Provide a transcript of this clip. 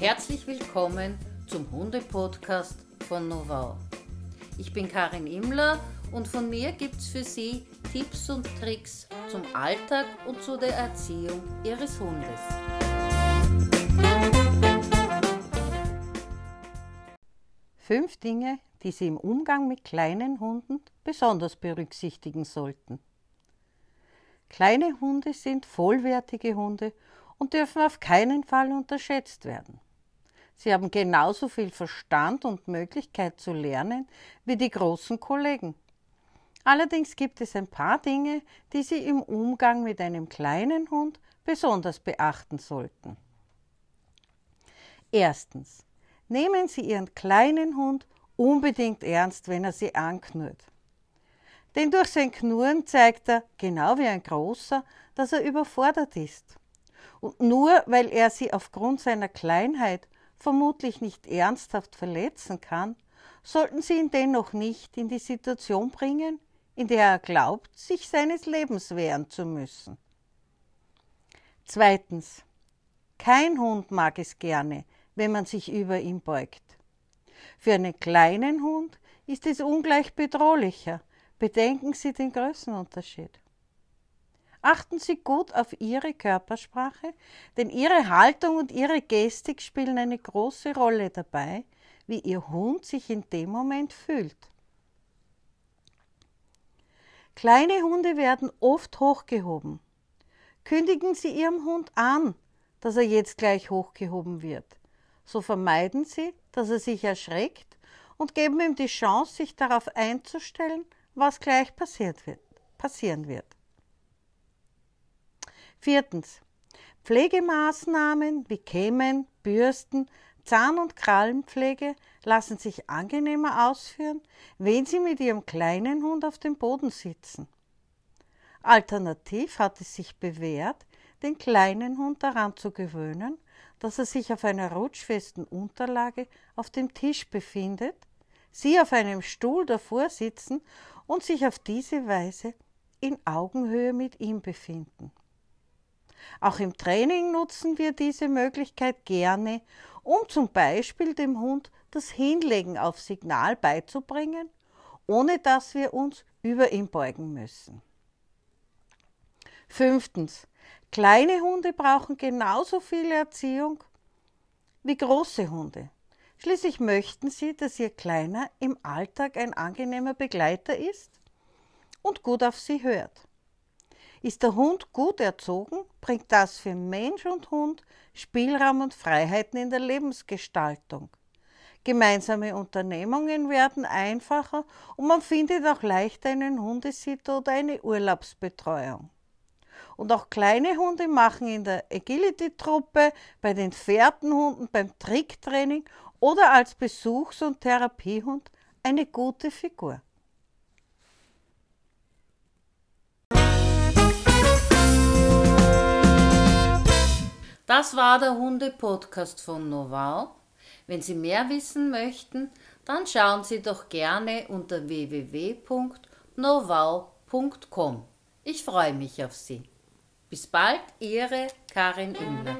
Herzlich willkommen zum Hunde-Podcast von Novau. Ich bin Karin Immler und von mir gibt es für Sie Tipps und Tricks zum Alltag und zu der Erziehung Ihres Hundes. Fünf Dinge, die Sie im Umgang mit kleinen Hunden besonders berücksichtigen sollten. Kleine Hunde sind vollwertige Hunde und dürfen auf keinen Fall unterschätzt werden. Sie haben genauso viel Verstand und Möglichkeit zu lernen wie die großen Kollegen. Allerdings gibt es ein paar Dinge, die Sie im Umgang mit einem kleinen Hund besonders beachten sollten. Erstens. Nehmen Sie Ihren kleinen Hund unbedingt ernst, wenn er Sie anknurrt. Denn durch sein Knurren zeigt er, genau wie ein Großer, dass er überfordert ist. Und nur weil er Sie aufgrund seiner Kleinheit vermutlich nicht ernsthaft verletzen kann, sollten Sie ihn dennoch nicht in die Situation bringen, in der er glaubt, sich seines Lebens wehren zu müssen. Zweitens. Kein Hund mag es gerne, wenn man sich über ihn beugt. Für einen kleinen Hund ist es ungleich bedrohlicher. Bedenken Sie den Größenunterschied. Achten Sie gut auf Ihre Körpersprache, denn Ihre Haltung und Ihre Gestik spielen eine große Rolle dabei, wie Ihr Hund sich in dem Moment fühlt. Kleine Hunde werden oft hochgehoben. Kündigen Sie Ihrem Hund an, dass er jetzt gleich hochgehoben wird. So vermeiden Sie, dass er sich erschreckt und geben ihm die Chance, sich darauf einzustellen, was gleich passiert wird, passieren wird. Viertens. Pflegemaßnahmen wie Kämmen, Bürsten, Zahn- und Krallenpflege lassen sich angenehmer ausführen, wenn Sie mit Ihrem kleinen Hund auf dem Boden sitzen. Alternativ hat es sich bewährt, den kleinen Hund daran zu gewöhnen, dass er sich auf einer rutschfesten Unterlage auf dem Tisch befindet, Sie auf einem Stuhl davor sitzen und sich auf diese Weise in Augenhöhe mit ihm befinden. Auch im Training nutzen wir diese Möglichkeit gerne, um zum Beispiel dem Hund das Hinlegen auf Signal beizubringen, ohne dass wir uns über ihn beugen müssen. Fünftens. Kleine Hunde brauchen genauso viel Erziehung wie große Hunde. Schließlich möchten sie, dass ihr Kleiner im Alltag ein angenehmer Begleiter ist und gut auf sie hört. Ist der Hund gut erzogen, bringt das für Mensch und Hund Spielraum und Freiheiten in der Lebensgestaltung. Gemeinsame Unternehmungen werden einfacher und man findet auch leicht einen Hundesitter oder eine Urlaubsbetreuung. Und auch kleine Hunde machen in der Agility-Truppe, bei den Fährtenhunden, beim Tricktraining oder als Besuchs- und Therapiehund eine gute Figur. Das war der Hunde-Podcast von Novau. Wenn Sie mehr wissen möchten, dann schauen Sie doch gerne unter www.novau.com. Ich freue mich auf Sie. Bis bald, Ihre Karin Imler.